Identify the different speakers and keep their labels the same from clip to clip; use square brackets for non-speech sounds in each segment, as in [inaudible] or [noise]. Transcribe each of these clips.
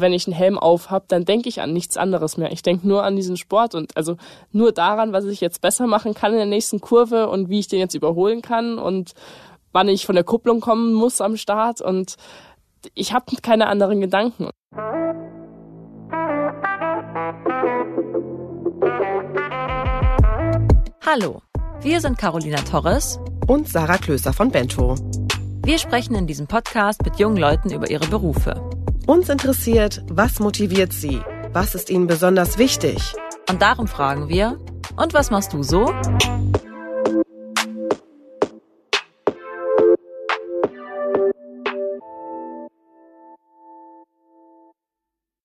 Speaker 1: Wenn ich einen Helm auf habe, dann denke ich an nichts anderes mehr. Ich denke nur an diesen Sport und also nur daran, was ich jetzt besser machen kann in der nächsten Kurve und wie ich den jetzt überholen kann und wann ich von der Kupplung kommen muss am Start und ich habe keine anderen Gedanken.
Speaker 2: Hallo, wir sind Carolina Torres
Speaker 3: und Sarah Klöser von Bento.
Speaker 2: Wir sprechen in diesem Podcast mit jungen Leuten über ihre Berufe.
Speaker 3: Uns interessiert, was motiviert sie? Was ist ihnen besonders wichtig?
Speaker 2: Und darum fragen wir, und was machst du so?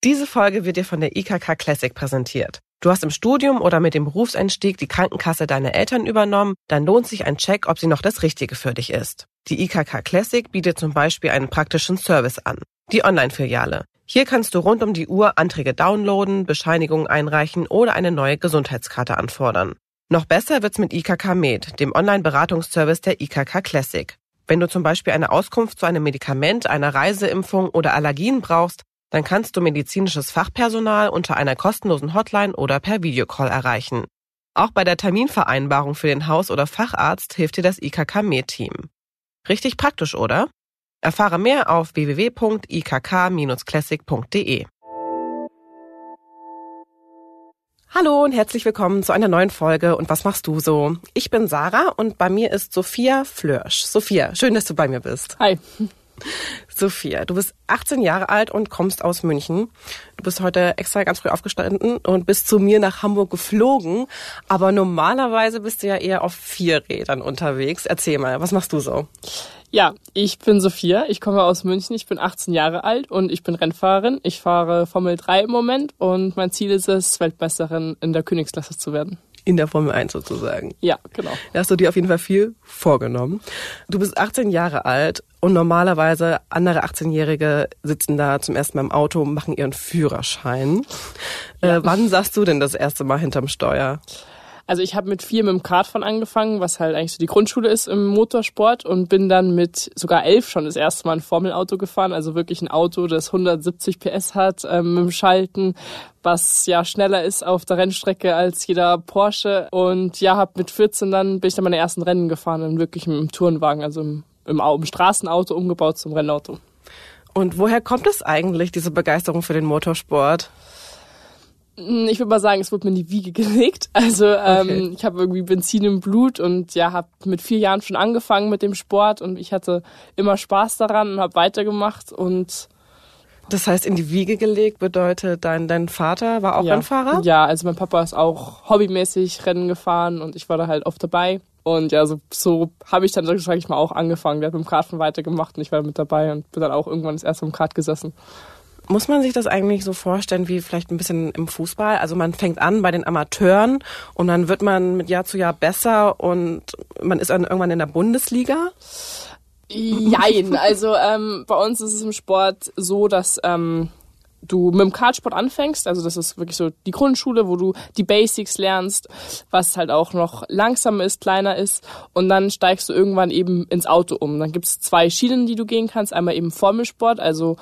Speaker 3: Diese Folge wird dir von der IKK Classic präsentiert. Du hast im Studium oder mit dem Berufseinstieg die Krankenkasse deiner Eltern übernommen, dann lohnt sich ein Check, ob sie noch das Richtige für dich ist. Die IKK Classic bietet zum Beispiel einen praktischen Service an. Die Online-Filiale. Hier kannst du rund um die Uhr Anträge downloaden, Bescheinigungen einreichen oder eine neue Gesundheitskarte anfordern. Noch besser wird's mit IKK Med, dem Online-Beratungsservice der IKK Classic. Wenn du zum Beispiel eine Auskunft zu einem Medikament, einer Reiseimpfung oder Allergien brauchst, dann kannst du medizinisches Fachpersonal unter einer kostenlosen Hotline oder per Videocall erreichen. Auch bei der Terminvereinbarung für den Haus- oder Facharzt hilft dir das IKK Med-Team. Richtig praktisch, oder? Erfahre mehr auf www.ikk-classic.de. Hallo und herzlich willkommen zu einer neuen Folge und was machst du so? Ich bin Sarah und bei mir ist Sophia Flörsch. Sophia, schön, dass du bei mir bist.
Speaker 1: Hi.
Speaker 3: Sophia, du bist 18 Jahre alt und kommst aus München. Du bist heute extra ganz früh aufgestanden und bist zu mir nach Hamburg geflogen. Aber normalerweise bist du ja eher auf vier Rädern unterwegs. Erzähl mal, was machst du so?
Speaker 1: Ja, ich bin Sophia, ich komme aus München, ich bin 18 Jahre alt und ich bin Rennfahrerin. Ich fahre Formel 3 im Moment und mein Ziel ist es, Weltmeisterin in der Königsklasse zu werden
Speaker 3: in der Formel 1 sozusagen.
Speaker 1: Ja, genau.
Speaker 3: Da hast du dir auf jeden Fall viel vorgenommen. Du bist 18 Jahre alt und normalerweise andere 18-Jährige sitzen da zum ersten Mal im Auto, machen ihren Führerschein. Ja. Äh, wann sagst du denn das erste Mal hinterm Steuer?
Speaker 1: Also ich habe mit vier mit dem Kart von angefangen, was halt eigentlich so die Grundschule ist im Motorsport und bin dann mit sogar elf schon das erste Mal ein Formelauto gefahren, also wirklich ein Auto, das 170 PS hat ähm, mit dem Schalten, was ja schneller ist auf der Rennstrecke als jeder Porsche und ja, habe mit 14 dann bin ich dann meine ersten Rennen gefahren, dann wirklich dem Tourenwagen, also im, im, im Straßenauto umgebaut zum Rennauto.
Speaker 3: Und woher kommt es eigentlich, diese Begeisterung für den Motorsport?
Speaker 1: Hm, ich würde mal sagen, es wurde mir in die Wiege [laughs] gelegt. Also ähm, okay. ich habe irgendwie Benzin im Blut und ja, habe mit vier Jahren schon angefangen mit dem Sport und ich hatte immer Spaß daran und habe weitergemacht und
Speaker 3: das heißt, in die Wiege gelegt bedeutet, dein, dein Vater war auch
Speaker 1: ja.
Speaker 3: Rennfahrer?
Speaker 1: Ja, also mein Papa ist auch hobbymäßig Rennen gefahren und ich war da halt oft dabei. Und ja, so, so habe ich dann, sag ich mal, auch angefangen. Der hat mit dem Kart von weitergemacht und ich war mit dabei und bin dann auch irgendwann das erste im Kart gesessen.
Speaker 3: Muss man sich das eigentlich so vorstellen wie vielleicht ein bisschen im Fußball? Also man fängt an bei den Amateuren und dann wird man mit Jahr zu Jahr besser und man ist dann irgendwann in der Bundesliga?
Speaker 1: Jein, also ähm, bei uns ist es im Sport so, dass ähm, du mit dem Kartsport anfängst, also das ist wirklich so die Grundschule, wo du die Basics lernst, was halt auch noch langsamer ist, kleiner ist und dann steigst du irgendwann eben ins Auto um. Dann gibt es zwei Schienen, die du gehen kannst, einmal eben Formelsport, also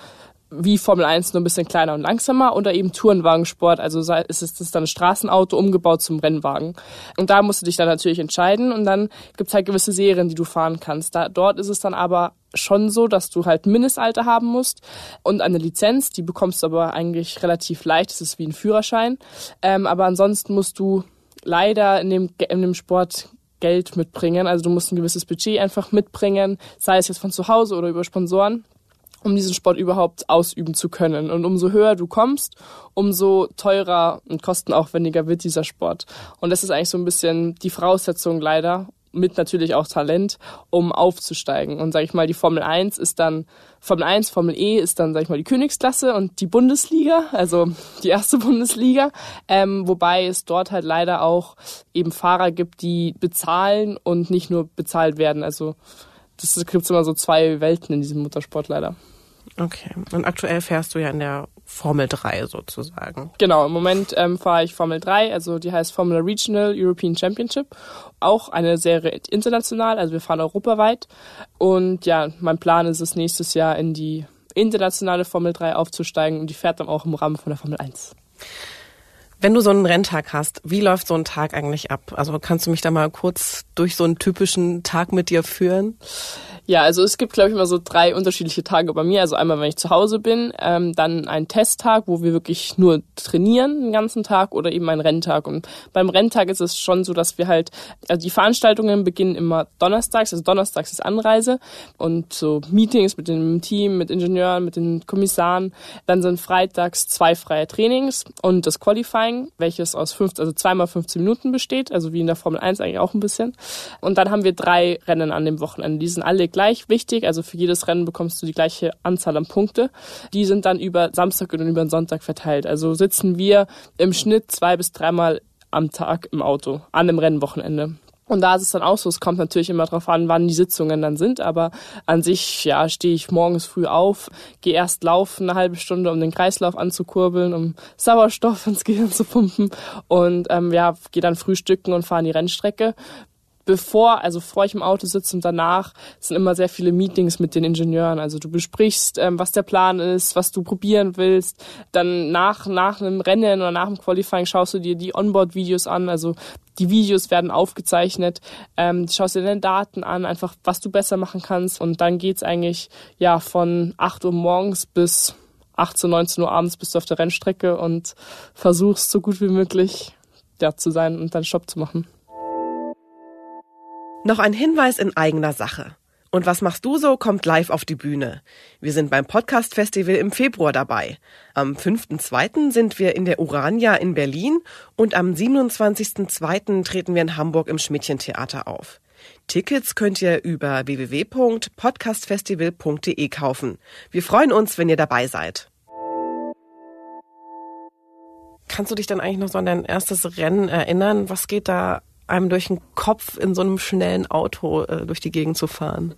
Speaker 1: wie Formel 1 nur ein bisschen kleiner und langsamer oder eben Tourenwagensport, also ist es dann ein Straßenauto umgebaut zum Rennwagen. Und da musst du dich dann natürlich entscheiden und dann gibt's halt gewisse Serien, die du fahren kannst. Da, dort ist es dann aber schon so, dass du halt Mindestalter haben musst und eine Lizenz, die bekommst du aber eigentlich relativ leicht, das ist wie ein Führerschein. Ähm, aber ansonsten musst du leider in dem, in dem Sport Geld mitbringen. Also du musst ein gewisses Budget einfach mitbringen, sei es jetzt von zu Hause oder über Sponsoren um diesen Sport überhaupt ausüben zu können. Und umso höher du kommst, umso teurer und kostenaufwendiger wird dieser Sport. Und das ist eigentlich so ein bisschen die Voraussetzung leider, mit natürlich auch Talent, um aufzusteigen. Und sage ich mal, die Formel 1 ist dann, Formel 1, Formel E ist dann, sage ich mal, die Königsklasse und die Bundesliga, also die erste Bundesliga. Ähm, wobei es dort halt leider auch eben Fahrer gibt, die bezahlen und nicht nur bezahlt werden. Also das gibt immer so zwei Welten in diesem Motorsport leider.
Speaker 3: Okay. Und aktuell fährst du ja in der Formel 3 sozusagen.
Speaker 1: Genau, im Moment ähm, fahre ich Formel 3, also die heißt Formula Regional European Championship. Auch eine Serie international, also wir fahren europaweit. Und ja, mein Plan ist es nächstes Jahr in die internationale Formel 3 aufzusteigen und die fährt dann auch im Rahmen von der Formel 1.
Speaker 3: Wenn du so einen Renntag hast, wie läuft so ein Tag eigentlich ab? Also kannst du mich da mal kurz durch so einen typischen Tag mit dir führen?
Speaker 1: Ja, also es gibt, glaube ich, immer so drei unterschiedliche Tage bei mir. Also einmal, wenn ich zu Hause bin, ähm, dann ein Testtag, wo wir wirklich nur trainieren den ganzen Tag oder eben ein Renntag. Und beim Renntag ist es schon so, dass wir halt, also die Veranstaltungen beginnen immer donnerstags, also donnerstags ist Anreise und so Meetings mit dem Team, mit Ingenieuren, mit den Kommissaren. Dann sind freitags zwei freie Trainings und das Qualifying, welches aus fünf, also zweimal 15 Minuten besteht, also wie in der Formel 1 eigentlich auch ein bisschen. Und dann haben wir drei Rennen an dem Wochenende. Die sind alle gleich wichtig. Also für jedes Rennen bekommst du die gleiche Anzahl an Punkte. Die sind dann über Samstag und über den Sonntag verteilt. Also sitzen wir im Schnitt zwei bis dreimal am Tag im Auto an dem Rennwochenende. Und da ist es dann auch so, es kommt natürlich immer darauf an, wann die Sitzungen dann sind, aber an sich, ja, stehe ich morgens früh auf, gehe erst laufen eine halbe Stunde, um den Kreislauf anzukurbeln, um Sauerstoff [laughs] ins Gehirn zu pumpen. Und ähm, ja, gehe dann frühstücken und fahre die Rennstrecke bevor, also vor ich im Auto sitze und danach sind immer sehr viele Meetings mit den Ingenieuren. Also du besprichst, ähm, was der Plan ist, was du probieren willst. Dann nach, nach einem Rennen oder nach dem Qualifying schaust du dir die Onboard-Videos an. Also die Videos werden aufgezeichnet, ähm, schaust dir deine Daten an, einfach was du besser machen kannst. Und dann geht's eigentlich ja von 8 Uhr morgens bis 18, 19 Uhr abends bist du auf der Rennstrecke und versuchst so gut wie möglich da zu sein und deinen Stopp zu machen.
Speaker 3: Noch ein Hinweis in eigener Sache. Und was machst du so, kommt live auf die Bühne. Wir sind beim Podcast Festival im Februar dabei. Am 5.2. sind wir in der Urania in Berlin und am 27.2. treten wir in Hamburg im Schmidtchen-Theater auf. Tickets könnt ihr über www.podcastfestival.de kaufen. Wir freuen uns, wenn ihr dabei seid. Kannst du dich dann eigentlich noch so an dein erstes Rennen erinnern? Was geht da einem durch den Kopf in so einem schnellen Auto äh, durch die Gegend zu fahren?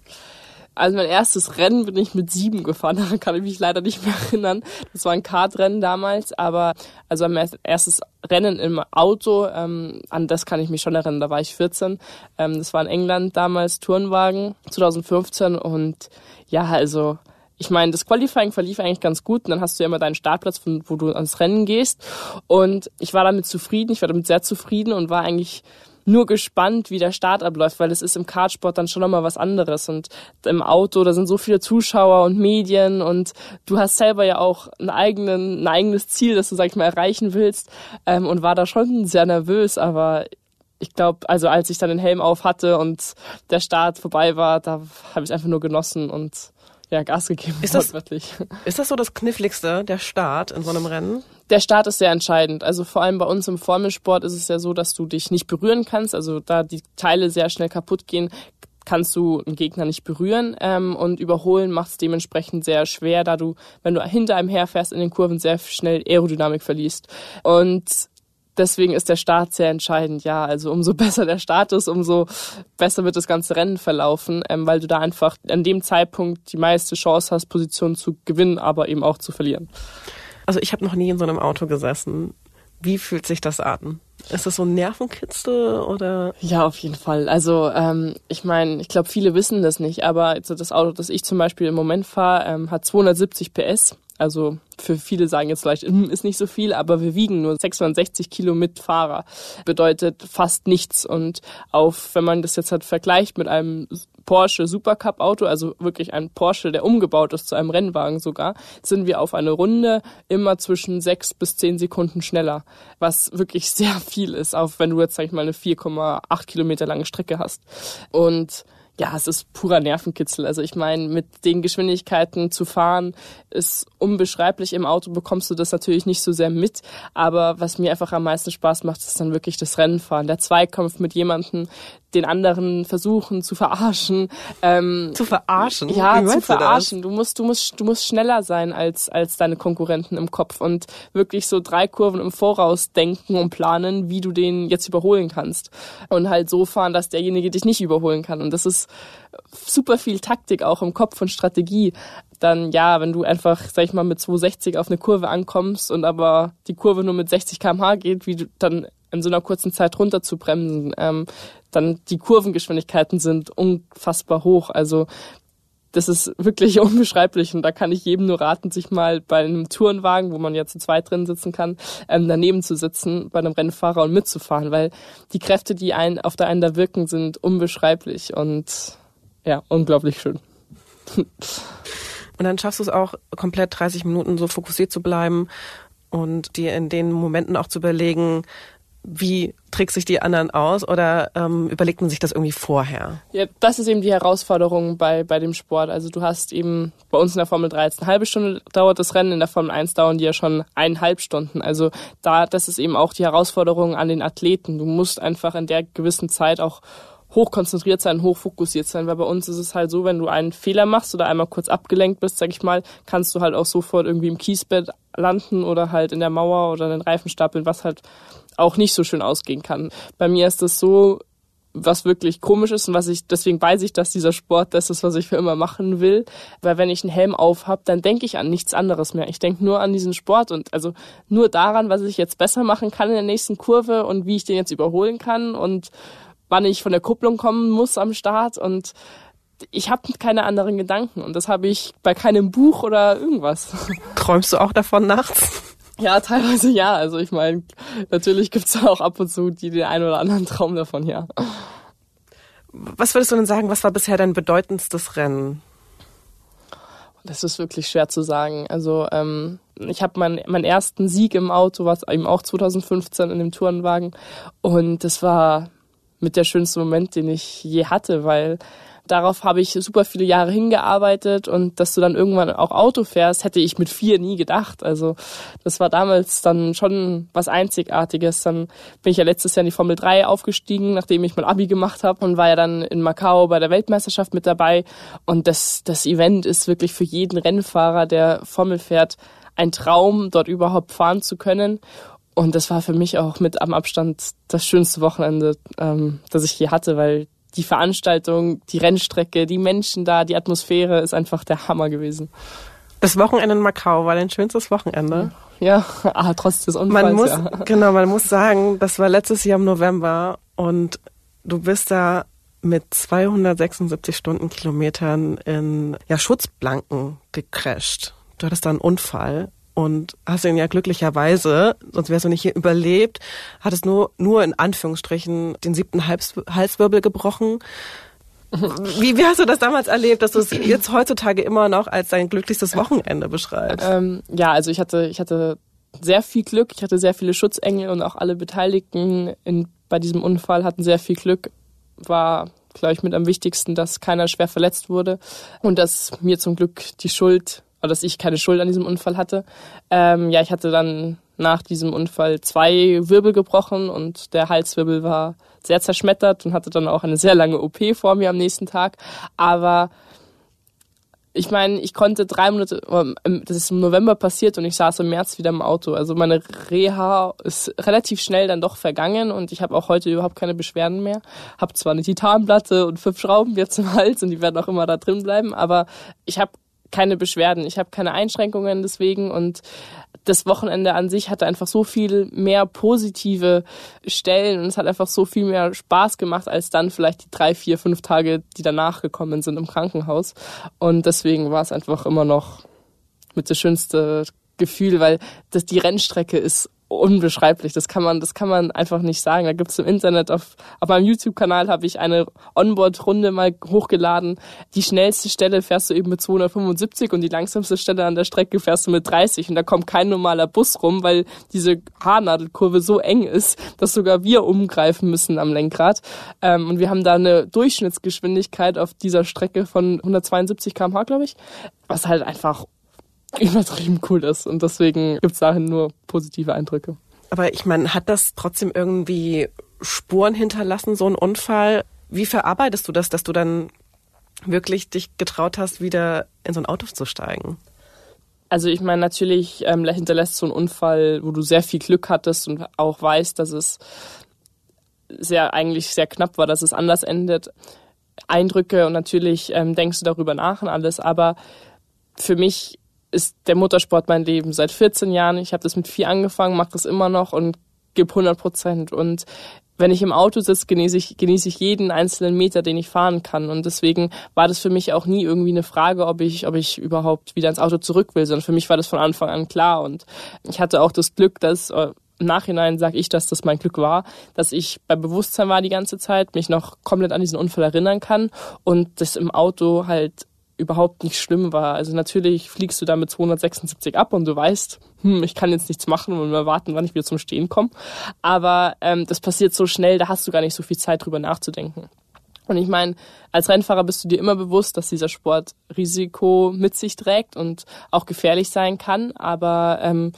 Speaker 1: Also mein erstes Rennen bin ich mit sieben gefahren, [laughs] daran kann ich mich leider nicht mehr erinnern. Das war ein Kartrennen damals, aber also mein erstes Rennen im Auto, ähm, an das kann ich mich schon erinnern, da war ich 14. Ähm, das war in England damals, Turnwagen, 2015 und ja, also ich meine, das Qualifying verlief eigentlich ganz gut und dann hast du ja immer deinen Startplatz, von, wo du ans Rennen gehst und ich war damit zufrieden, ich war damit sehr zufrieden und war eigentlich nur gespannt, wie der Start abläuft, weil es ist im Kartsport dann schon nochmal was anderes. Und im Auto, da sind so viele Zuschauer und Medien und du hast selber ja auch einen eigenen, ein eigenes Ziel, das du, sag ich mal, erreichen willst. Ähm, und war da schon sehr nervös, aber ich glaube, also als ich dann den Helm auf hatte und der Start vorbei war, da habe ich einfach nur genossen und ja, Gas gegeben.
Speaker 3: Ist das, ist das so das Kniffligste, der Start in so einem Rennen?
Speaker 1: Der Start ist sehr entscheidend. Also vor allem bei uns im Formelsport ist es ja so, dass du dich nicht berühren kannst. Also da die Teile sehr schnell kaputt gehen, kannst du einen Gegner nicht berühren ähm, und überholen macht es dementsprechend sehr schwer, da du, wenn du hinter einem herfährst in den Kurven, sehr schnell Aerodynamik verlierst. Und deswegen ist der Start sehr entscheidend, ja. Also umso [laughs] besser der Start ist, umso besser wird das ganze Rennen verlaufen, ähm, weil du da einfach an dem Zeitpunkt die meiste Chance hast, Positionen zu gewinnen, aber eben auch zu verlieren.
Speaker 3: Also ich habe noch nie in so einem Auto gesessen. Wie fühlt sich das an? Ist das so ein Nervenkitzel oder?
Speaker 1: Ja, auf jeden Fall. Also ähm, ich meine, ich glaube, viele wissen das nicht, aber also das Auto, das ich zum Beispiel im Moment fahre, ähm, hat 270 PS. Also für viele sagen jetzt vielleicht, hm, ist nicht so viel, aber wir wiegen nur 660 Kilo mit Fahrer. Bedeutet fast nichts. Und auf, wenn man das jetzt halt vergleicht mit einem Porsche Supercup Auto, also wirklich ein Porsche, der umgebaut ist zu einem Rennwagen sogar, sind wir auf eine Runde immer zwischen sechs bis zehn Sekunden schneller, was wirklich sehr viel ist, auch wenn du jetzt, sag ich mal, eine 4,8 Kilometer lange Strecke hast. Und ja, es ist purer Nervenkitzel. Also ich meine, mit den Geschwindigkeiten zu fahren ist unbeschreiblich. Im Auto bekommst du das natürlich nicht so sehr mit. Aber was mir einfach am meisten Spaß macht, ist dann wirklich das Rennenfahren. Der Zweikampf mit jemandem, den anderen versuchen zu verarschen.
Speaker 3: Ähm, zu verarschen?
Speaker 1: Ja, zu verarschen. Du, du, musst, du musst, du musst schneller sein als, als deine Konkurrenten im Kopf und wirklich so drei Kurven im Voraus denken und planen, wie du den jetzt überholen kannst. Und halt so fahren, dass derjenige dich nicht überholen kann. Und das ist super viel Taktik auch im Kopf und Strategie. Dann ja, wenn du einfach, sag ich mal, mit 260 auf eine Kurve ankommst und aber die Kurve nur mit 60 km/h geht, wie du dann in so einer kurzen Zeit runter zu bremsen. Ähm, dann die Kurvengeschwindigkeiten sind unfassbar hoch. Also das ist wirklich [laughs] unbeschreiblich und da kann ich jedem nur raten, sich mal bei einem Tourenwagen, wo man ja zu zweit drin sitzen kann, ähm, daneben zu sitzen bei einem Rennfahrer und mitzufahren, weil die Kräfte, die einen auf der einen da wirken, sind unbeschreiblich und ja, unglaublich schön. [laughs]
Speaker 3: Und dann schaffst du es auch komplett 30 Minuten so fokussiert zu bleiben und dir in den Momenten auch zu überlegen, wie trickst sich die anderen aus oder ähm, überlegt man sich das irgendwie vorher?
Speaker 1: Ja, das ist eben die Herausforderung bei, bei dem Sport. Also du hast eben bei uns in der Formel 3 jetzt eine halbe Stunde dauert das Rennen, in der Formel 1 dauern die ja schon eineinhalb Stunden. Also da, das ist eben auch die Herausforderung an den Athleten. Du musst einfach in der gewissen Zeit auch hochkonzentriert sein, hochfokussiert sein, weil bei uns ist es halt so, wenn du einen Fehler machst oder einmal kurz abgelenkt bist, sag ich mal, kannst du halt auch sofort irgendwie im Kiesbett landen oder halt in der Mauer oder in den Reifen stapeln, was halt auch nicht so schön ausgehen kann. Bei mir ist das so, was wirklich komisch ist und was ich, deswegen weiß ich, dass dieser Sport das ist, was ich für immer machen will. Weil wenn ich einen Helm auf habe, dann denke ich an nichts anderes mehr. Ich denke nur an diesen Sport und also nur daran, was ich jetzt besser machen kann in der nächsten Kurve und wie ich den jetzt überholen kann und wann ich von der Kupplung kommen muss am Start und ich habe keine anderen Gedanken und das habe ich bei keinem Buch oder irgendwas. [laughs]
Speaker 3: Träumst du auch davon nachts?
Speaker 1: Ja, teilweise ja. Also ich meine, natürlich gibt's auch ab und zu die den einen oder anderen Traum davon, ja.
Speaker 3: Was würdest du denn sagen, was war bisher dein bedeutendstes Rennen?
Speaker 1: Das ist wirklich schwer zu sagen. Also ähm, ich habe meinen meinen ersten Sieg im Auto, was eben auch 2015 in dem Tourenwagen. Und das war mit der schönste Moment, den ich je hatte, weil Darauf habe ich super viele Jahre hingearbeitet und dass du dann irgendwann auch Auto fährst, hätte ich mit vier nie gedacht. Also das war damals dann schon was Einzigartiges. Dann bin ich ja letztes Jahr in die Formel 3 aufgestiegen, nachdem ich mein Abi gemacht habe und war ja dann in Macau bei der Weltmeisterschaft mit dabei. Und das, das Event ist wirklich für jeden Rennfahrer, der Formel fährt, ein Traum, dort überhaupt fahren zu können. Und das war für mich auch mit am Abstand das schönste Wochenende, ähm, das ich hier hatte, weil die Veranstaltung, die Rennstrecke, die Menschen da, die Atmosphäre ist einfach der Hammer gewesen.
Speaker 3: Das Wochenende in Macau war dein schönstes Wochenende.
Speaker 1: Ja, [laughs] ah, trotz des Unfalls.
Speaker 3: Man muss,
Speaker 1: ja. [laughs]
Speaker 3: genau, man muss sagen, das war letztes Jahr im November und du bist da mit 276 Stundenkilometern in ja, Schutzblanken gecrashed. Du hattest da einen Unfall und hast ihn ja glücklicherweise, sonst wärst du nicht hier überlebt, hattest nur, nur in Anführungsstrichen den siebten Hals, Halswirbel gebrochen. Wie, wie hast du das damals erlebt, dass du es jetzt heutzutage immer noch als dein glücklichstes Wochenende beschreibst?
Speaker 1: Ähm, ja, also ich hatte, ich hatte sehr viel Glück. Ich hatte sehr viele Schutzengel und auch alle Beteiligten in, bei diesem Unfall hatten sehr viel Glück. War, glaube ich, mit am wichtigsten, dass keiner schwer verletzt wurde und dass mir zum Glück die Schuld dass ich keine Schuld an diesem Unfall hatte. Ähm, ja, ich hatte dann nach diesem Unfall zwei Wirbel gebrochen und der Halswirbel war sehr zerschmettert und hatte dann auch eine sehr lange OP vor mir am nächsten Tag. Aber ich meine, ich konnte drei Monate, ähm, das ist im November passiert und ich saß im März wieder im Auto. Also meine Reha ist relativ schnell dann doch vergangen und ich habe auch heute überhaupt keine Beschwerden mehr. Hab zwar eine Titanplatte und fünf Schrauben jetzt im Hals und die werden auch immer da drin bleiben, aber ich habe keine Beschwerden, ich habe keine Einschränkungen deswegen und das Wochenende an sich hatte einfach so viel mehr positive Stellen und es hat einfach so viel mehr Spaß gemacht als dann vielleicht die drei, vier, fünf Tage, die danach gekommen sind im Krankenhaus. Und deswegen war es einfach immer noch mit das schönste Gefühl, weil das die Rennstrecke ist unbeschreiblich. Das kann man, das kann man einfach nicht sagen. Da gibt's im Internet auf, auf meinem YouTube-Kanal habe ich eine Onboard-Runde mal hochgeladen. Die schnellste Stelle fährst du eben mit 275 und die langsamste Stelle an der Strecke fährst du mit 30 und da kommt kein normaler Bus rum, weil diese Haarnadelkurve so eng ist, dass sogar wir umgreifen müssen am Lenkrad. Ähm, und wir haben da eine Durchschnittsgeschwindigkeit auf dieser Strecke von 172 km/h, glaube ich, was halt einfach übertrieben cool ist. Und deswegen gibt's dahin nur positive Eindrücke.
Speaker 3: Aber ich meine, hat das trotzdem irgendwie Spuren hinterlassen, so ein Unfall? Wie verarbeitest du das, dass du dann wirklich dich getraut hast, wieder in so ein Auto zu steigen?
Speaker 1: Also ich meine, natürlich ähm, hinterlässt so ein Unfall, wo du sehr viel Glück hattest und auch weißt, dass es sehr eigentlich sehr knapp war, dass es anders endet. Eindrücke und natürlich ähm, denkst du darüber nach und alles, aber für mich ist der Motorsport mein Leben seit 14 Jahren. Ich habe das mit vier angefangen, mache das immer noch und gebe 100 Prozent und wenn ich im Auto sitze, genieße ich, genieße ich jeden einzelnen Meter, den ich fahren kann. Und deswegen war das für mich auch nie irgendwie eine Frage, ob ich, ob ich überhaupt wieder ins Auto zurück will, sondern für mich war das von Anfang an klar. Und ich hatte auch das Glück, dass äh, im Nachhinein sage ich, dass das mein Glück war, dass ich bei Bewusstsein war die ganze Zeit, mich noch komplett an diesen Unfall erinnern kann und das im Auto halt überhaupt nicht schlimm war. Also natürlich fliegst du da mit 276 ab und du weißt, hm, ich kann jetzt nichts machen und mal warten, wann ich wieder zum Stehen komme. Aber ähm, das passiert so schnell, da hast du gar nicht so viel Zeit drüber nachzudenken. Und ich meine, als Rennfahrer bist du dir immer bewusst, dass dieser Sport Risiko mit sich trägt und auch gefährlich sein kann. Aber ähm,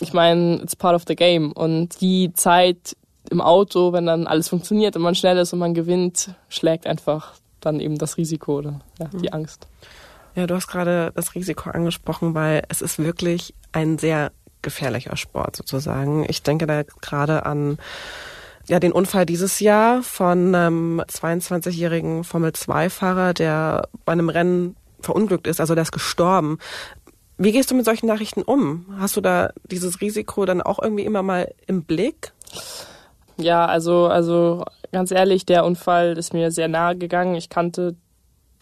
Speaker 1: ich meine, it's part of the game. Und die Zeit im Auto, wenn dann alles funktioniert und man schnell ist und man gewinnt, schlägt einfach dann eben das Risiko oder ja, die mhm. Angst.
Speaker 3: Ja, du hast gerade das Risiko angesprochen, weil es ist wirklich ein sehr gefährlicher Sport sozusagen. Ich denke da gerade an ja, den Unfall dieses Jahr von einem 22-jährigen Formel-2-Fahrer, der bei einem Rennen verunglückt ist, also der ist gestorben. Wie gehst du mit solchen Nachrichten um? Hast du da dieses Risiko dann auch irgendwie immer mal im Blick?
Speaker 1: Ja, also, also ganz ehrlich, der Unfall ist mir sehr nahe gegangen. Ich kannte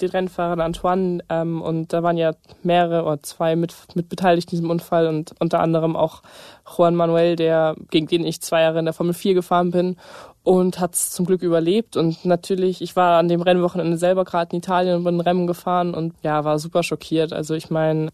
Speaker 1: den Rennfahrer Antoine ähm, und da waren ja mehrere oder zwei mit, mit beteiligt in diesem Unfall und unter anderem auch Juan Manuel, der gegen den ich zwei Jahre in der Formel 4 gefahren bin und hat es zum Glück überlebt und natürlich, ich war an dem Rennwochenende selber gerade in Italien und bin Rennen gefahren und ja, war super schockiert. Also ich meine,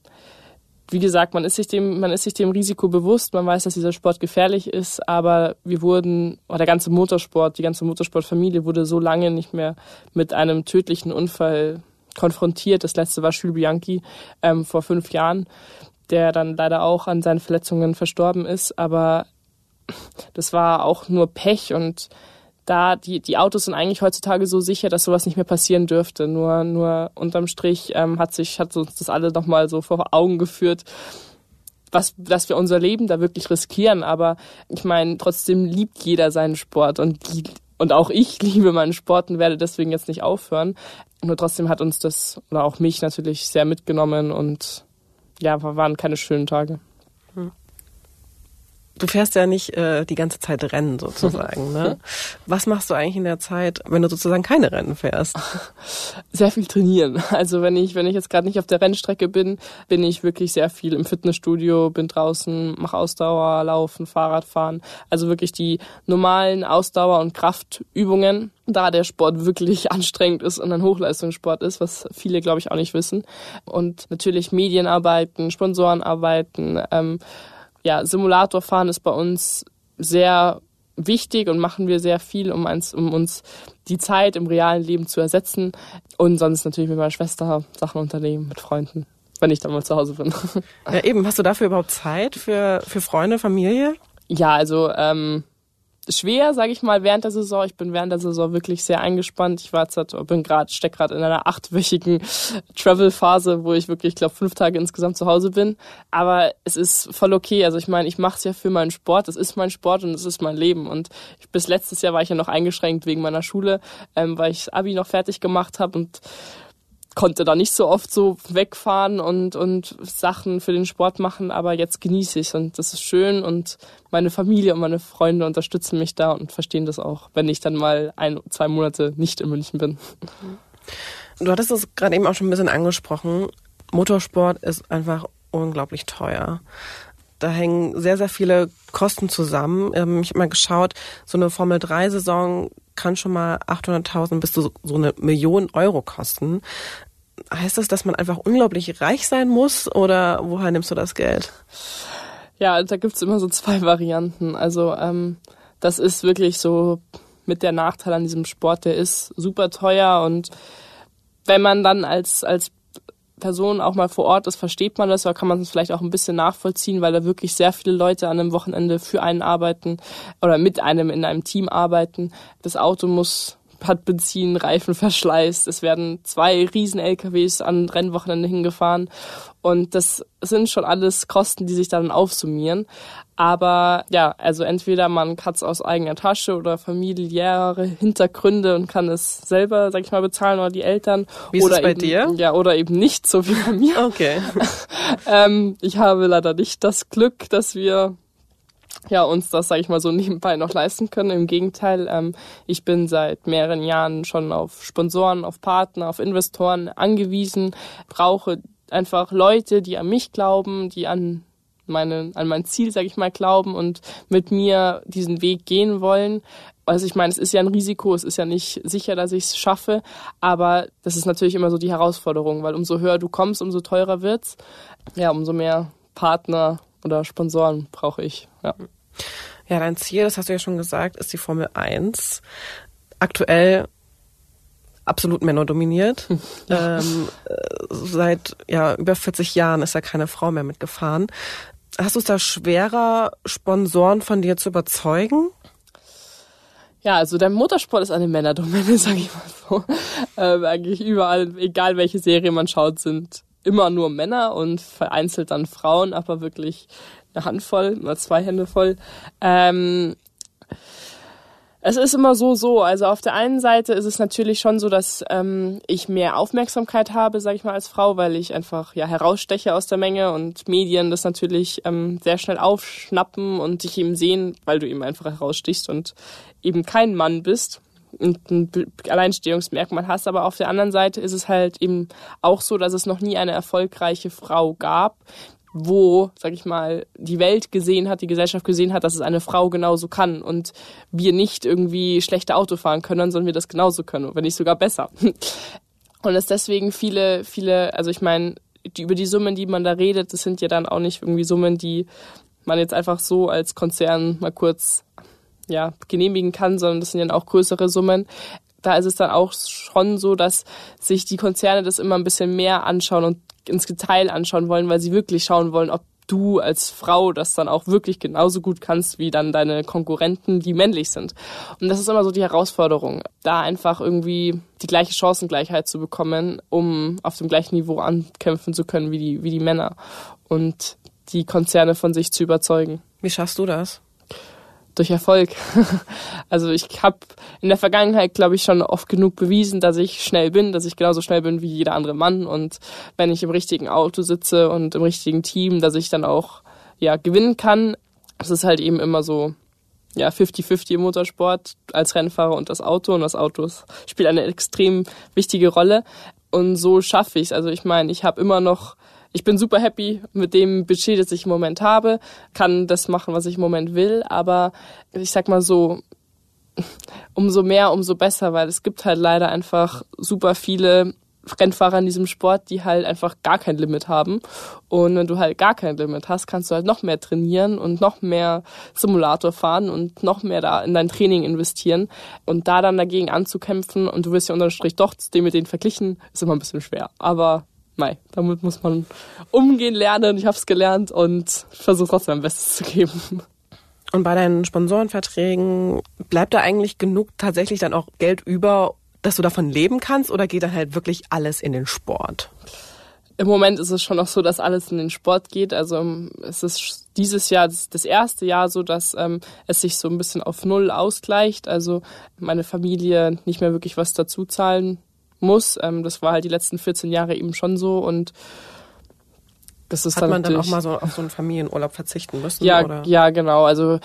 Speaker 1: wie gesagt, man ist sich dem, man ist sich dem Risiko bewusst, man weiß, dass dieser Sport gefährlich ist, aber wir wurden, oder der ganze Motorsport, die ganze Motorsportfamilie wurde so lange nicht mehr mit einem tödlichen Unfall konfrontiert. Das letzte war Jules Bianchi ähm, vor fünf Jahren, der dann leider auch an seinen Verletzungen verstorben ist, aber das war auch nur Pech und da die, die Autos sind eigentlich heutzutage so sicher, dass sowas nicht mehr passieren dürfte. Nur, nur unterm Strich ähm, hat sich, hat uns das alle nochmal so vor Augen geführt, was, dass wir unser Leben da wirklich riskieren. Aber ich meine, trotzdem liebt jeder seinen Sport und und auch ich [laughs] liebe meinen Sport und werde deswegen jetzt nicht aufhören. Nur trotzdem hat uns das oder auch mich natürlich sehr mitgenommen und ja, waren keine schönen Tage. Hm.
Speaker 3: Du fährst ja nicht äh, die ganze Zeit Rennen sozusagen. Ne? [laughs] Was machst du eigentlich in der Zeit, wenn du sozusagen keine Rennen fährst? [laughs]
Speaker 1: Sehr viel trainieren. Also wenn ich wenn ich jetzt gerade nicht auf der Rennstrecke bin, bin ich wirklich sehr viel im Fitnessstudio, bin draußen, mache Ausdauer, Laufen, Fahrradfahren. Also wirklich die normalen Ausdauer- und Kraftübungen. Da der Sport wirklich [laughs] anstrengend ist und ein Hochleistungssport ist, was viele glaube ich auch nicht wissen. Und natürlich Medienarbeiten, Sponsorenarbeiten. Ähm, ja, Simulatorfahren ist bei uns sehr wichtig und machen wir sehr viel, um uns, um uns die Zeit im realen Leben zu ersetzen. Und sonst natürlich mit meiner Schwester Sachen unternehmen, mit Freunden, wenn ich dann mal zu Hause bin.
Speaker 3: Ja, eben. Hast du dafür überhaupt Zeit für, für Freunde, Familie?
Speaker 1: Ja, also ähm, schwer, sage ich mal, während der Saison. Ich bin während der Saison wirklich sehr eingespannt. Ich war jetzt, bin gerade, steck gerade in einer achtwöchigen Travel-Phase, wo ich wirklich, ich glaube, fünf Tage insgesamt zu Hause bin. Aber es ist voll okay. Also ich meine, ich mache es ja für meinen Sport. Es ist mein Sport und es ist mein Leben. Und ich, bis letztes Jahr war ich ja noch eingeschränkt wegen meiner Schule, ähm, weil ich Abi noch fertig gemacht habe und konnte da nicht so oft so wegfahren und, und Sachen für den Sport machen, aber jetzt genieße ich und das ist schön und meine Familie und meine Freunde unterstützen mich da und verstehen das auch, wenn ich dann mal ein, zwei Monate nicht in München bin.
Speaker 3: Du hattest es gerade eben auch schon ein bisschen angesprochen. Motorsport ist einfach unglaublich teuer. Da hängen sehr, sehr viele Kosten zusammen. Ähm, ich habe mal geschaut, so eine Formel-3-Saison kann schon mal 800.000 bis zu so eine Million Euro kosten. Heißt das, dass man einfach unglaublich reich sein muss oder woher nimmst du das Geld?
Speaker 1: Ja, da gibt's immer so zwei Varianten. Also ähm, das ist wirklich so mit der Nachteil an diesem Sport, der ist super teuer und wenn man dann als, als Person auch mal vor Ort ist, versteht man das, oder kann man es vielleicht auch ein bisschen nachvollziehen, weil da wirklich sehr viele Leute an einem Wochenende für einen arbeiten oder mit einem in einem Team arbeiten. Das Auto muss hat Benzin, Reifen verschleißt. Es werden zwei riesen LKWs an Rennwochenende hingefahren. Und das sind schon alles Kosten, die sich dann aufsummieren. Aber ja, also entweder man hat es aus eigener Tasche oder familiäre Hintergründe und kann es selber, sag ich mal, bezahlen oder die Eltern.
Speaker 3: Wie ist
Speaker 1: oder
Speaker 3: es bei
Speaker 1: eben,
Speaker 3: dir?
Speaker 1: Ja, oder eben nicht, so wie bei mir.
Speaker 3: Okay. [laughs]
Speaker 1: ähm, ich habe leider nicht das Glück, dass wir ja, uns das, sage ich mal, so nebenbei noch leisten können. Im Gegenteil, ähm, ich bin seit mehreren Jahren schon auf Sponsoren, auf Partner, auf Investoren angewiesen, brauche einfach Leute, die an mich glauben, die an meine, an mein Ziel, sage ich mal, glauben und mit mir diesen Weg gehen wollen. Also ich meine, es ist ja ein Risiko, es ist ja nicht sicher, dass ich es schaffe, aber das ist natürlich immer so die Herausforderung, weil umso höher du kommst, umso teurer wird's. Ja, umso mehr Partner oder Sponsoren brauche ich. Ja.
Speaker 3: ja, dein Ziel, das hast du ja schon gesagt, ist die Formel 1. Aktuell absolut männerdominiert. Ja. Ähm, äh, seit ja über 40 Jahren ist da keine Frau mehr mitgefahren. Hast du es da schwerer, Sponsoren von dir zu überzeugen?
Speaker 1: Ja, also der Motorsport ist eine Männerdomäne, [laughs] sage ich mal so. Ähm, eigentlich überall, egal welche Serie man schaut, sind immer nur Männer und vereinzelt dann Frauen, aber wirklich eine Handvoll, mal zwei Hände voll. Ähm, es ist immer so, so. Also auf der einen Seite ist es natürlich schon so, dass ähm, ich mehr Aufmerksamkeit habe, sage ich mal, als Frau, weil ich einfach ja heraussteche aus der Menge und Medien das natürlich ähm, sehr schnell aufschnappen und dich eben sehen, weil du eben einfach herausstichst und eben kein Mann bist und ein Alleinstehungsmerkmal hast. Aber auf der anderen Seite ist es halt eben auch so, dass es noch nie eine erfolgreiche Frau gab, wo, sag ich mal, die Welt gesehen hat, die Gesellschaft gesehen hat, dass es eine Frau genauso kann und wir nicht irgendwie schlechte Auto fahren können, sondern wir das genauso können, wenn nicht sogar besser. [laughs] Und dass deswegen viele, viele, also ich meine, die, über die Summen, die man da redet, das sind ja dann auch nicht irgendwie Summen, die man jetzt einfach so als Konzern mal kurz ja, genehmigen kann, sondern das sind ja auch größere Summen. Da ist es dann auch schon so, dass sich die Konzerne das immer ein bisschen mehr anschauen und ins Detail anschauen wollen, weil sie wirklich schauen wollen, ob du als Frau das dann auch wirklich genauso gut kannst wie dann deine Konkurrenten, die männlich sind. Und das ist immer so die Herausforderung, da einfach irgendwie die gleiche Chancengleichheit zu bekommen, um auf dem gleichen Niveau ankämpfen zu können wie die, wie die Männer und die Konzerne von sich zu überzeugen.
Speaker 3: Wie schaffst du das?
Speaker 1: Durch Erfolg. [laughs] also ich habe in der Vergangenheit, glaube ich, schon oft genug bewiesen, dass ich schnell bin, dass ich genauso schnell bin wie jeder andere Mann und wenn ich im richtigen Auto sitze und im richtigen Team, dass ich dann auch ja gewinnen kann. Es ist halt eben immer so ja 50-50 im Motorsport als Rennfahrer und das Auto und das Auto spielt eine extrem wichtige Rolle und so schaffe ich es. Also ich meine, ich habe immer noch ich bin super happy mit dem Budget, das ich im Moment habe, kann das machen, was ich im Moment will, aber ich sag mal so, [laughs] umso mehr, umso besser, weil es gibt halt leider einfach super viele Rennfahrer in diesem Sport, die halt einfach gar kein Limit haben. Und wenn du halt gar kein Limit hast, kannst du halt noch mehr trainieren und noch mehr Simulator fahren und noch mehr da in dein Training investieren. Und da dann dagegen anzukämpfen und du wirst ja unterm Strich doch dem mit denen verglichen, ist immer ein bisschen schwer. Aber Mei, damit muss man umgehen lernen. Ich habe es gelernt und versuche trotzdem mein Bestes zu geben.
Speaker 3: Und bei deinen Sponsorenverträgen bleibt da eigentlich genug tatsächlich dann auch Geld über, dass du davon leben kannst oder geht dann halt wirklich alles in den Sport?
Speaker 1: Im Moment ist es schon noch so, dass alles in den Sport geht. Also ähm, es ist dieses Jahr das erste Jahr so, dass ähm, es sich so ein bisschen auf Null ausgleicht. Also meine Familie nicht mehr wirklich was dazu zahlen muss. Ähm, das war halt die letzten 14 Jahre eben schon so und
Speaker 3: das ist Hat dann man dann auch mal so auf so einen Familienurlaub verzichten müssen?
Speaker 1: Ja, oder? ja, genau. Also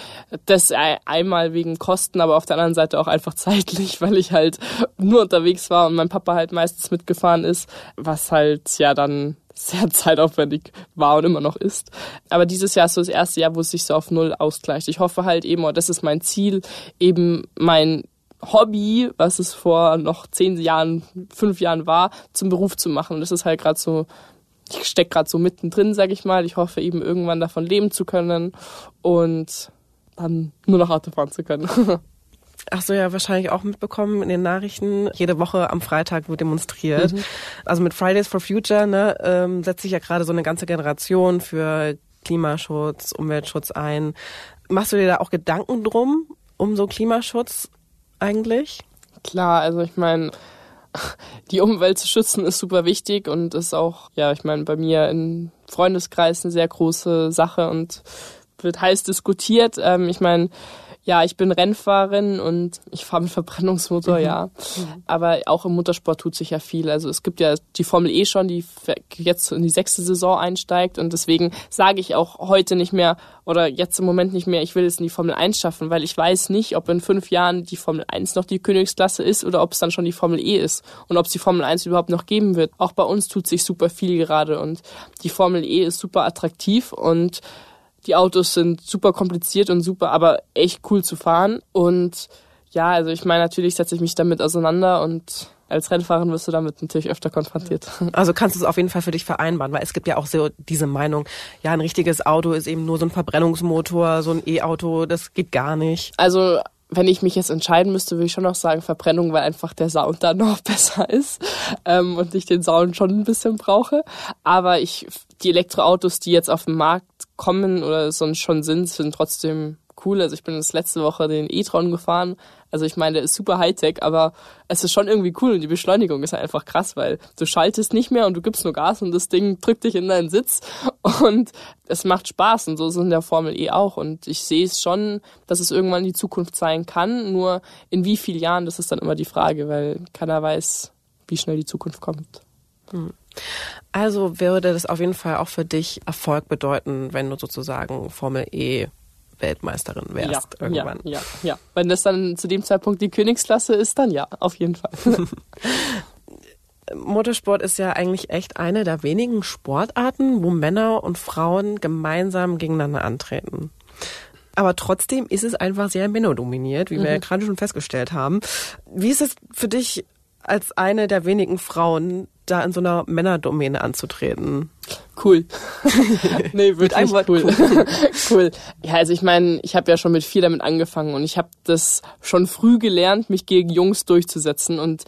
Speaker 1: das einmal wegen Kosten, aber auf der anderen Seite auch einfach [laughs] zeitlich, weil ich halt nur unterwegs war und mein Papa halt meistens mitgefahren ist, was halt ja dann sehr [laughs] zeitaufwendig war und immer noch ist. Aber dieses Jahr ist so das erste Jahr, wo es sich so auf Null ausgleicht. Ich hoffe halt eben, und das ist mein Ziel, eben mein Hobby, was es vor noch zehn Jahren, fünf Jahren war, zum Beruf zu machen. Und das ist halt gerade so, ich stecke gerade so mittendrin, sag ich mal. Ich hoffe eben irgendwann davon leben zu können und dann nur noch Auto fahren zu können. [laughs]
Speaker 3: Ach so, ja, wahrscheinlich auch mitbekommen in den Nachrichten. Jede Woche am Freitag wird demonstriert. Mhm. Also mit Fridays for Future ne, ähm, setzt sich ja gerade so eine ganze Generation für Klimaschutz, Umweltschutz ein. Machst du dir da auch Gedanken drum, um so Klimaschutz? Eigentlich?
Speaker 1: Klar, also ich meine, die Umwelt zu schützen ist super wichtig und ist auch, ja, ich meine, bei mir im Freundeskreis eine sehr große Sache und wird heiß diskutiert. Ähm, ich meine, Ja, ich bin Rennfahrerin und ich fahre mit Verbrennungsmotor, mhm. ja. Mhm. Aber auch im Motorsport tut sich ja viel. Also es gibt ja die Formel E schon, die jetzt in die sechste Saison einsteigt und deswegen sage ich auch heute nicht mehr oder jetzt im Moment nicht mehr, ich will es in die Formel 1 schaffen, weil ich weiß nicht, ob in fünf Jahren die Formel 1 noch die Königsklasse ist oder ob es dann schon die Formel E ist und ob es die Formel 1 überhaupt noch geben wird. Auch bei uns tut sich super viel gerade und die Formel E ist super attraktiv und die Autos sind super kompliziert und super, aber echt cool zu fahren. Und ja, also ich meine, natürlich setze ich mich damit auseinander und als Rennfahrerin wirst du damit natürlich öfter konfrontiert. [laughs]
Speaker 3: Also kannst du es auf jeden Fall für dich vereinbaren, weil es gibt ja auch so diese Meinung, ja, ein richtiges Auto ist eben nur so ein Verbrennungsmotor, so ein E-Auto, das geht gar nicht.
Speaker 1: Also wenn ich mich jetzt entscheiden müsste, würde ich schon noch sagen Verbrennung, weil einfach der Sound da [laughs] noch besser ist ähm, und ich den Sound schon ein bisschen brauche. Aber ich, die Elektroautos, die jetzt auf den Markt kommen oder sonst schon sind, sind trotzdem cool. Also ich bin jetzt letzte Woche den e-tron gefahren. Also ich meine, der ist super Hightech, aber es ist schon irgendwie cool und die Beschleunigung ist einfach krass, weil du schaltest nicht mehr und du gibst nur Gas und das Ding drückt dich in deinen Sitz [laughs] und es macht Spaß und so ist es in der Formel E auch und ich sehe es schon, dass es irgendwann die Zukunft sein kann, nur in wie vielen Jahren, das ist dann immer die Frage, weil keiner weiß, wie schnell die Zukunft kommt.
Speaker 3: Hm. Also würde das auf jeden Fall auch für dich Erfolg bedeuten, wenn du sozusagen Formel E Weltmeisterin wärst
Speaker 1: ja,
Speaker 3: irgendwann.
Speaker 1: Ja, ja, ja. Wenn das dann zu dem Zeitpunkt die Königsklasse ist, dann ja, auf jeden Fall. [laughs]
Speaker 3: Motorsport ist ja eigentlich echt eine der wenigen Sportarten, wo Männer und Frauen gemeinsam gegeneinander antreten. Aber trotzdem ist es einfach sehr männerdominiert, wie mhm. wir ja mhm. gerade schon festgestellt haben. Wie ist es für dich als eine der wenigen Frauen, da in so einer Männerdomäne anzutreten?
Speaker 1: Cool. [laughs] nee, wirklich ein Wort cool. Cool. [laughs] cool. Ja, also ich meine, ich habe ja schon mit vier damit angefangen und ich habe das schon früh gelernt, mich gegen Jungs durchzusetzen und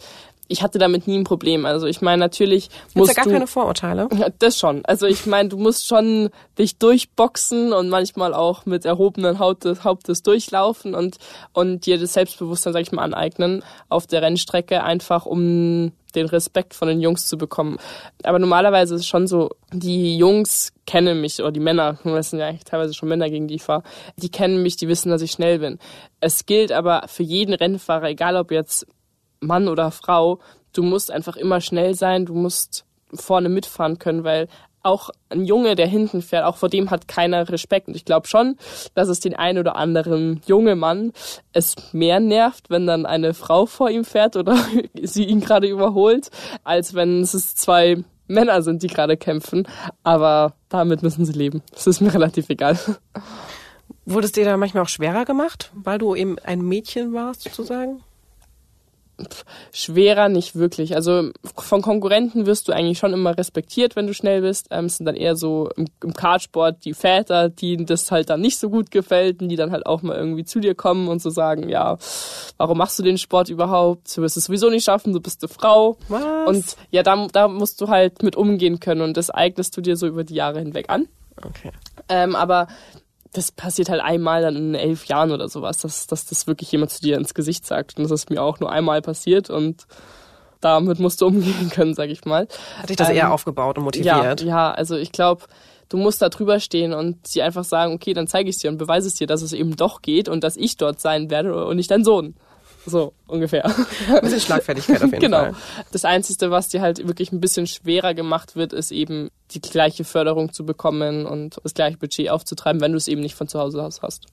Speaker 1: ich hatte damit nie ein Problem. Also ich meine, natürlich musst
Speaker 3: ja gar
Speaker 1: du,
Speaker 3: keine Vorurteile.
Speaker 1: Das schon. Also ich meine, du musst schon dich durchboxen und manchmal auch mit erhobenen Hauptes, Hauptes durchlaufen und und dir das Selbstbewusstsein, sag ich mal, aneignen auf der Rennstrecke, einfach um den Respekt von den Jungs zu bekommen. Aber normalerweise ist es schon so, die Jungs kennen mich, oder die Männer, [laughs] das sind ja eigentlich teilweise schon Männer, gegen die ich fahre, die kennen mich, die wissen, dass ich schnell bin. Es gilt aber für jeden Rennfahrer, egal ob jetzt Mann oder Frau, du musst einfach immer schnell sein, du musst vorne mitfahren können, weil auch ein Junge, der hinten fährt, auch vor dem hat keiner Respekt. Und ich glaube schon, dass es den einen oder anderen junge Mann es mehr nervt, wenn dann eine Frau vor ihm fährt oder [laughs] sie ihn gerade überholt, als wenn es zwei Männer sind, die gerade kämpfen. Aber damit müssen sie leben. Es ist mir [laughs] relativ egal.
Speaker 3: Wurde es dir da manchmal auch schwerer gemacht, weil du eben ein Mädchen warst, sozusagen?
Speaker 1: Schwerer nicht wirklich. Also von Konkurrenten wirst du eigentlich schon immer respektiert, wenn du schnell bist. Ähm, es sind dann eher so im, im Kartsport die Väter, die das halt dann nicht so gut gefällt und die dann halt auch mal irgendwie zu dir kommen und so sagen, ja, warum machst du den Sport überhaupt? Du wirst es sowieso nicht schaffen, du bist eine Frau.
Speaker 3: Was?
Speaker 1: Und ja, da, da musst du halt mit umgehen können und das eignest du dir so über die Jahre hinweg an.
Speaker 3: Okay.
Speaker 1: Ähm, aber das passiert halt einmal dann in elf Jahren oder sowas, dass, dass das wirklich jemand zu dir ins Gesicht sagt. Und das ist mir auch nur einmal passiert und damit musst du [laughs] umgehen können, sag ich mal.
Speaker 3: Hat dich das ähm, eher aufgebaut und motiviert?
Speaker 1: Ja, ja also ich glaube, du musst da drüber stehen und sie einfach sagen, okay, dann zeige ich es dir und beweise es dir, dass es eben doch geht und dass ich dort sein werde und nicht dein Sohn. So ungefähr.
Speaker 3: Ein bisschen Schlagfertigkeit auf jeden
Speaker 1: genau.
Speaker 3: Fall.
Speaker 1: Genau. Das Einzige, was dir halt wirklich ein bisschen schwerer gemacht wird, ist eben die gleiche Förderung zu bekommen und das gleiche Budget aufzutreiben, wenn du es eben nicht von zu Hause aus hast.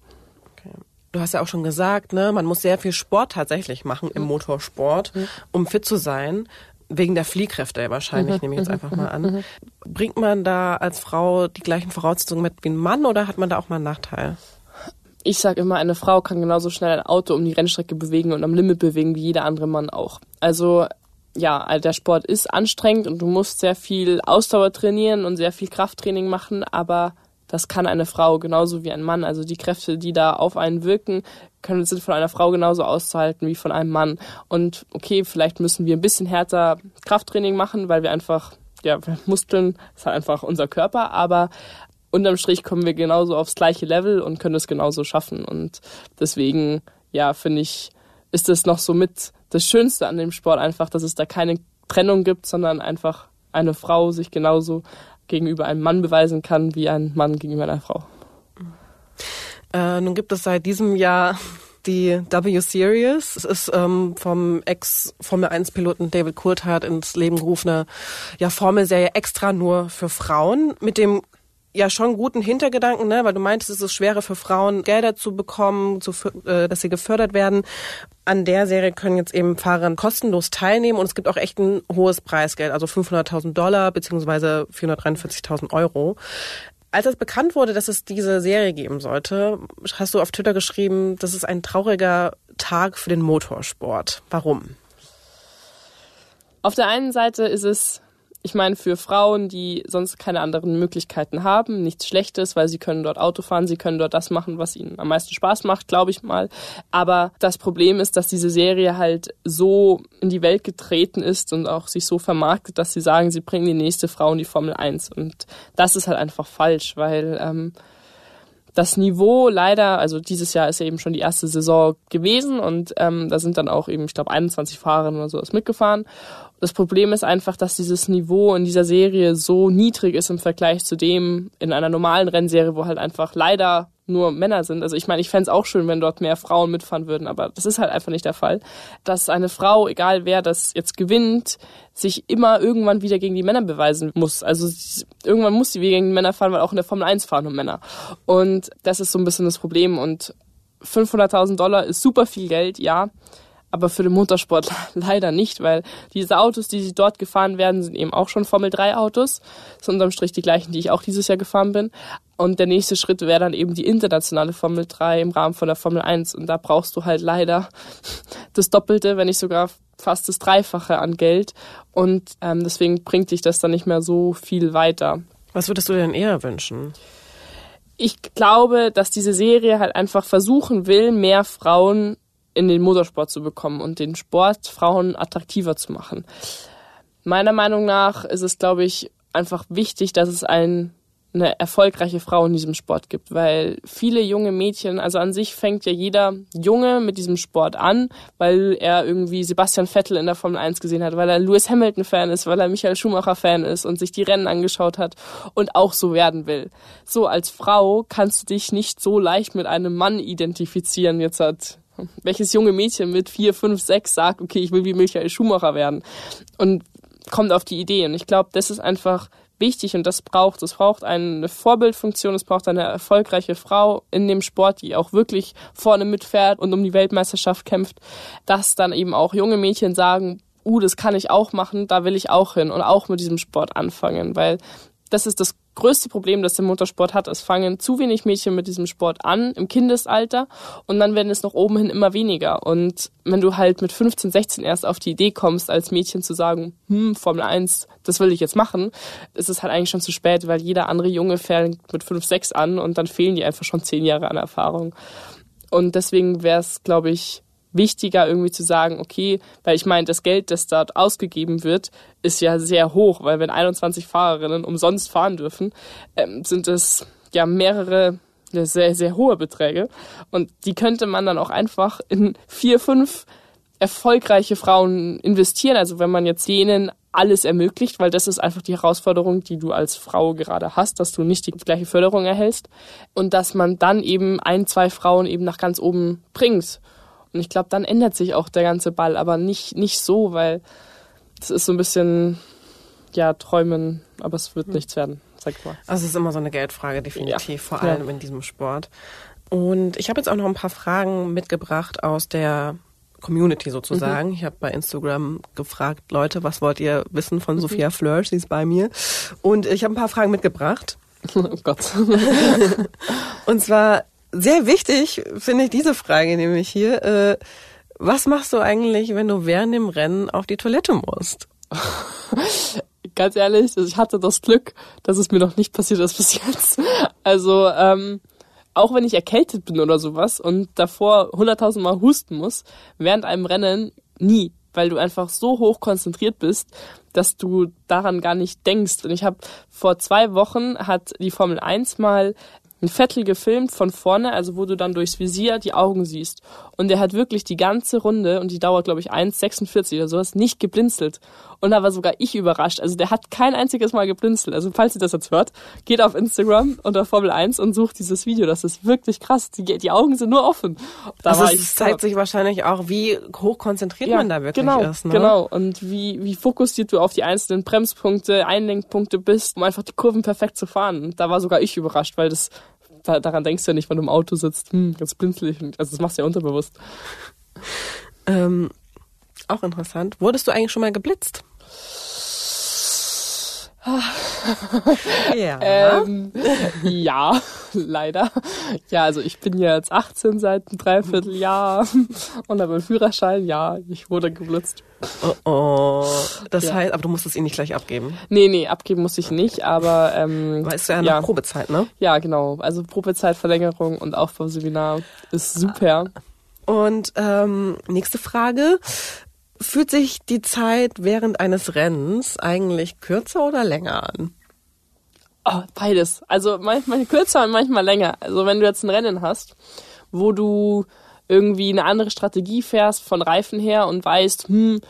Speaker 3: Okay. Du hast ja auch schon gesagt, ne, man muss sehr viel Sport tatsächlich machen im mhm. Motorsport, mhm. um fit zu sein. Wegen der Fliehkräfte wahrscheinlich, mhm. nehme ich jetzt einfach mal an. Mhm. Bringt man da als Frau die gleichen Voraussetzungen mit wie ein Mann oder hat man da auch mal einen Nachteil?
Speaker 1: Ich sage immer, eine Frau kann genauso schnell ein Auto um die Rennstrecke bewegen und am Limit bewegen wie jeder andere Mann auch. Also ja, der Sport ist anstrengend und du musst sehr viel Ausdauer trainieren und sehr viel Krafttraining machen, aber das kann eine Frau genauso wie ein Mann. Also die Kräfte, die da auf einen wirken, können sind von einer Frau genauso auszuhalten wie von einem Mann. Und okay, vielleicht müssen wir ein bisschen härter Krafttraining machen, weil wir einfach ja, Muskeln ist halt einfach unser Körper, aber unterm Strich kommen wir genauso aufs gleiche Level und können es genauso schaffen. Und deswegen, ja, finde ich, ist das noch so mit das Schönste an dem Sport einfach, dass es da keine Trennung gibt, sondern einfach eine Frau sich genauso gegenüber einem Mann beweisen kann, wie ein Mann gegenüber einer Frau.
Speaker 3: Äh, nun gibt es seit diesem Jahr die W-Series. Es ist ähm, vom Ex-Formel-1-Piloten David Coulthard ins Leben gerufene ja, Formelserie extra nur für Frauen mit dem ja schon guten Hintergedanken, ne? weil du meintest, es ist schwerer für Frauen, Gelder zu bekommen, zu, äh, dass sie gefördert werden. An der Serie können jetzt eben Fahrer kostenlos teilnehmen und es gibt auch echt ein hohes Preisgeld, also 500.000 Dollar beziehungsweise 443.000 Euro. Als es bekannt wurde, dass es diese Serie geben sollte, hast du auf Twitter geschrieben, das ist ein trauriger Tag für den Motorsport. Warum?
Speaker 1: Auf der einen Seite ist es ich meine, für Frauen, die sonst keine anderen Möglichkeiten haben, nichts Schlechtes, weil sie können dort Auto fahren, sie können dort das machen, was ihnen am meisten Spaß macht, glaube ich mal. Aber das Problem ist, dass diese Serie halt so in die Welt getreten ist und auch sich so vermarktet, dass sie sagen, sie bringen die nächste Frau in die Formel 1. Und das ist halt einfach falsch, weil ähm, das Niveau leider, also dieses Jahr ist ja eben schon die erste Saison gewesen und ähm, da sind dann auch eben, ich glaube, 21 Fahrer oder sowas mitgefahren. Das Problem ist einfach, dass dieses Niveau in dieser Serie so niedrig ist im Vergleich zu dem in einer normalen Rennserie, wo halt einfach leider nur Männer sind. Also ich meine, ich fände es auch schön, wenn dort mehr Frauen mitfahren würden, aber das ist halt einfach nicht der Fall. Dass eine Frau, egal wer das jetzt gewinnt, sich immer irgendwann wieder gegen die Männer beweisen muss. Also irgendwann muss sie wieder gegen die Männer fahren, weil auch in der Formel 1 fahren nur Männer. Und das ist so ein bisschen das Problem. Und 500.000 Dollar ist super viel Geld, ja aber für den Motorsport [laughs] leider nicht, weil diese Autos, die sie dort gefahren werden, sind eben auch schon Formel 3 Autos. Das sind unterm Strich die gleichen, die ich auch dieses Jahr gefahren bin. Und der nächste Schritt wäre dann eben die internationale Formel 3 im Rahmen von der Formel 1. Und da brauchst du halt leider [laughs] das Doppelte, wenn nicht sogar fast das Dreifache an Geld. Und ähm, deswegen bringt dich das dann nicht mehr so viel weiter.
Speaker 3: Was würdest du denn eher wünschen?
Speaker 1: Ich glaube, dass diese Serie halt einfach versuchen will, mehr Frauen in den Motorsport zu bekommen und den Sport Frauen attraktiver zu machen. Meiner Meinung nach ist es, glaube ich, einfach wichtig, dass es ein, eine erfolgreiche Frau in diesem Sport gibt, weil viele junge Mädchen, also an sich fängt ja jeder Junge mit diesem Sport an, weil er irgendwie Sebastian Vettel in der Formel 1 gesehen hat, weil er Lewis Hamilton Fan ist, weil er Michael Schumacher Fan ist und sich die Rennen angeschaut hat und auch so werden will. So als Frau kannst du dich nicht so leicht mit einem Mann identifizieren, jetzt hat [laughs] welches junge Mädchen mit vier, fünf, sechs sagt, okay, ich will wie Michael Schumacher werden und kommt auf die Idee. Und ich glaube, das ist einfach wichtig und das braucht. Es braucht eine Vorbildfunktion, es braucht eine erfolgreiche Frau in dem Sport, die auch wirklich vorne mitfährt und um die Weltmeisterschaft kämpft, dass dann eben auch junge Mädchen sagen, uh, das kann ich auch machen, da will ich auch hin und auch mit diesem Sport anfangen, weil das ist das größte Problem, das der Motorsport hat. Es fangen zu wenig Mädchen mit diesem Sport an im Kindesalter und dann werden es noch oben hin immer weniger. Und wenn du halt mit 15, 16 erst auf die Idee kommst, als Mädchen zu sagen, hm, Formel 1, das will ich jetzt machen, ist es halt eigentlich schon zu spät, weil jeder andere Junge fängt mit 5, 6 an und dann fehlen die einfach schon 10 Jahre an Erfahrung. Und deswegen wäre es, glaube ich, wichtiger irgendwie zu sagen, okay, weil ich meine, das Geld, das dort ausgegeben wird, ist ja sehr hoch, weil wenn 21 Fahrerinnen umsonst fahren dürfen, ähm, sind es ja mehrere sehr, sehr hohe Beträge. Und die könnte man dann auch einfach in vier, fünf erfolgreiche Frauen investieren. Also wenn man jetzt denen alles ermöglicht, weil das ist einfach die Herausforderung, die du als Frau gerade hast, dass du nicht die gleiche Förderung erhältst und dass man dann eben ein, zwei Frauen eben nach ganz oben bringt. Und ich glaube, dann ändert sich auch der ganze Ball, aber nicht, nicht so, weil das ist so ein bisschen, ja, träumen, aber es wird hm. nichts werden, sag mal.
Speaker 3: Also es ist immer so eine Geldfrage, definitiv, ja. vor allem ja. in diesem Sport. Und ich habe jetzt auch noch ein paar Fragen mitgebracht aus der Community sozusagen. Mhm. Ich habe bei Instagram gefragt, Leute, was wollt ihr wissen von mhm. Sophia Flörsch? Sie ist bei mir. Und ich habe ein paar Fragen mitgebracht. [laughs]
Speaker 1: Oh Gott. [laughs]
Speaker 3: Und zwar sehr wichtig finde ich diese Frage nämlich hier. Äh, was machst du eigentlich, wenn du während dem Rennen auf die Toilette musst? [laughs]
Speaker 1: Ganz ehrlich, ich hatte das Glück, dass es mir noch nicht passiert ist bis jetzt. Also ähm, auch wenn ich erkältet bin oder sowas und davor hunderttausend Mal husten muss, während einem Rennen nie, weil du einfach so hoch konzentriert bist, dass du daran gar nicht denkst. Und ich habe vor zwei Wochen hat die Formel 1 mal ein Vettel gefilmt von vorne, also wo du dann durchs Visier die Augen siehst. Und der hat wirklich die ganze Runde, und die dauert, glaube ich, 1,46 oder sowas, nicht geblinzelt. Und da war sogar ich überrascht. Also der hat kein einziges Mal geblinzelt. Also falls ihr das jetzt hört, geht auf Instagram unter Formel 1 und sucht dieses Video. Das ist wirklich krass. Die, die Augen sind nur offen.
Speaker 3: Da also es zeigt sich wahrscheinlich auch, wie hoch konzentriert ja, man da wirklich
Speaker 1: genau,
Speaker 3: ist. Ne?
Speaker 1: Genau. Und wie, wie fokussiert du auf die einzelnen Bremspunkte, Einlenkpunkte bist, um einfach die Kurven perfekt zu fahren. Da war sogar ich überrascht, weil das da, daran denkst du ja nicht, wenn du im Auto sitzt, hm, ganz blinzelig. Also das machst du ja unterbewusst.
Speaker 3: Ähm, auch interessant. Wurdest du eigentlich schon mal geblitzt? [laughs]
Speaker 1: ja. Ähm, [laughs] ja, leider. Ja, also ich bin jetzt 18 seit einem Dreivierteljahr und habe einen Führerschein. Ja, ich wurde geblitzt.
Speaker 3: Oh, oh. Das ja. heißt, aber du musstest ihn nicht gleich abgeben?
Speaker 1: Nee, nee, abgeben muss ich nicht, aber... Ähm,
Speaker 3: Weißt du ja, ja Probezeit, ne?
Speaker 1: Ja, genau. Also Probezeitverlängerung und Aufbauseminar ist super.
Speaker 3: Und ähm, nächste Frage. Fühlt sich die Zeit während eines Rennens eigentlich kürzer oder länger an?
Speaker 1: Oh, beides. Also manchmal kürzer und manchmal länger. Also wenn du jetzt ein Rennen hast, wo du irgendwie eine andere Strategie fährst von Reifen her und weißt, hm,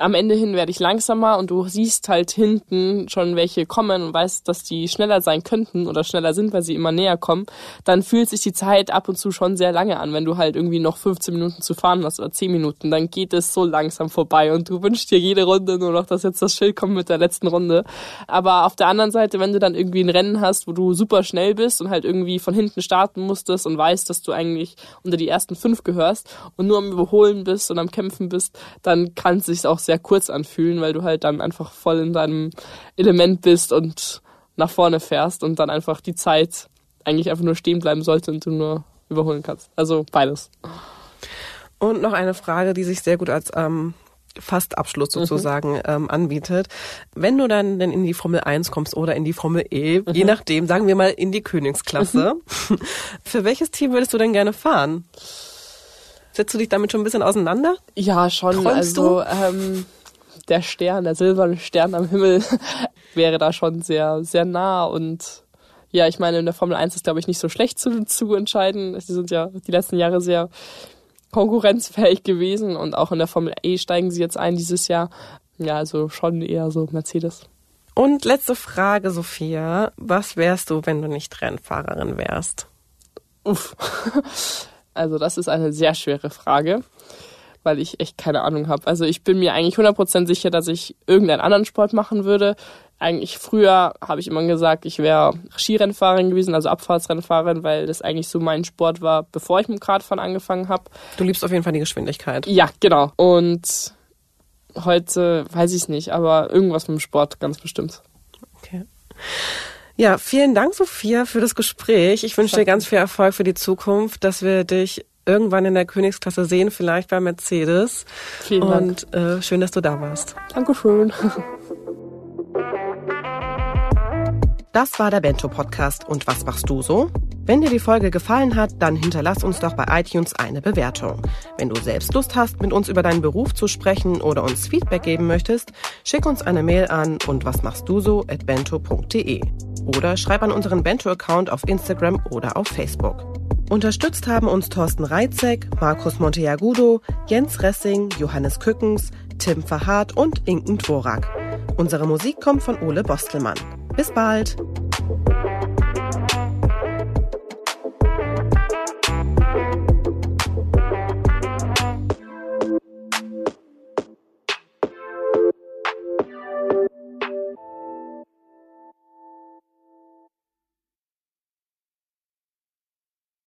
Speaker 1: am Ende hin werde ich langsamer und du siehst halt hinten schon welche kommen und weißt, dass die schneller sein könnten oder schneller sind, weil sie immer näher kommen, dann fühlt sich die Zeit ab und zu schon sehr lange an. Wenn du halt irgendwie noch 15 Minuten zu fahren hast oder 10 Minuten, dann geht es so langsam vorbei und du wünschst dir jede Runde nur noch, dass jetzt das Schild kommt mit der letzten Runde. Aber auf der anderen Seite, wenn du dann irgendwie ein Rennen hast, wo du super schnell bist und halt irgendwie von hinten starten musstest und weißt, dass du eigentlich unter die ersten fünf gehörst und nur am Überholen bist und am Kämpfen bist, dann kann es sich auch sehr sehr kurz anfühlen, weil du halt dann einfach voll in deinem Element bist und nach vorne fährst und dann einfach die Zeit eigentlich einfach nur stehen bleiben sollte und du nur überholen kannst. Also beides.
Speaker 3: Und noch eine Frage, die sich sehr gut als ähm, fast Abschluss mhm. sozusagen mhm. ähm, anbietet. Wenn du dann denn in die Formel 1 kommst oder in die Formel E, mhm. je nachdem, sagen wir mal in die Königsklasse, mhm. [laughs] für welches Team würdest du denn gerne fahren? Setzt du dich damit schon ein bisschen auseinander?
Speaker 1: Ja, schon. Träumst also ähm, der Stern, der silberne Stern am Himmel [laughs] wäre da schon sehr, sehr nah und ja, ich meine, in der Formel 1 ist, glaube ich, nicht so schlecht zu, zu entscheiden. Sie sind ja die letzten Jahre sehr konkurrenzfähig gewesen und auch in der Formel E steigen sie jetzt ein dieses Jahr. Ja, also schon eher so Mercedes.
Speaker 3: Und letzte Frage, Sophia. Was wärst du, wenn du nicht Rennfahrerin wärst?
Speaker 1: Uff. [laughs] [laughs] Also das ist eine sehr schwere Frage, weil ich echt keine Ahnung habe. Also ich bin mir eigentlich 100% sicher, dass ich irgendeinen anderen Sport machen würde. Eigentlich früher habe ich immer gesagt, ich wäre Skirennfahrerin gewesen, also Abfahrtsrennfahrerin, weil das eigentlich so mein Sport war, bevor ich mit dem Radfahren angefangen habe.
Speaker 3: Du liebst auf jeden Fall die Geschwindigkeit.
Speaker 1: Ja, genau. Und heute weiß ich es nicht, aber irgendwas mit dem Sport ganz bestimmt.
Speaker 3: Okay. Ja, vielen Dank, Sophia, für das Gespräch. Ich wünsche dir ganz viel Erfolg für die Zukunft, dass wir dich irgendwann in der Königsklasse sehen, vielleicht bei Mercedes.
Speaker 1: Vielen Dank.
Speaker 3: Und äh, schön, dass du da warst.
Speaker 1: Dankeschön.
Speaker 3: Das war der Bento Podcast. Und was machst du so? Wenn dir die Folge gefallen hat, dann hinterlass uns doch bei iTunes eine Bewertung. Wenn du selbst Lust hast, mit uns über deinen Beruf zu sprechen oder uns Feedback geben möchtest, schick uns eine Mail an und was machst du so at bento.de oder schreib an unseren Bento-Account auf Instagram oder auf Facebook. Unterstützt haben uns Thorsten Reitzek, Markus Monteagudo, Jens Ressing, Johannes Kückens, Tim Verhardt und Inken Dvorak. Unsere Musik kommt von Ole Bostelmann. Bis bald!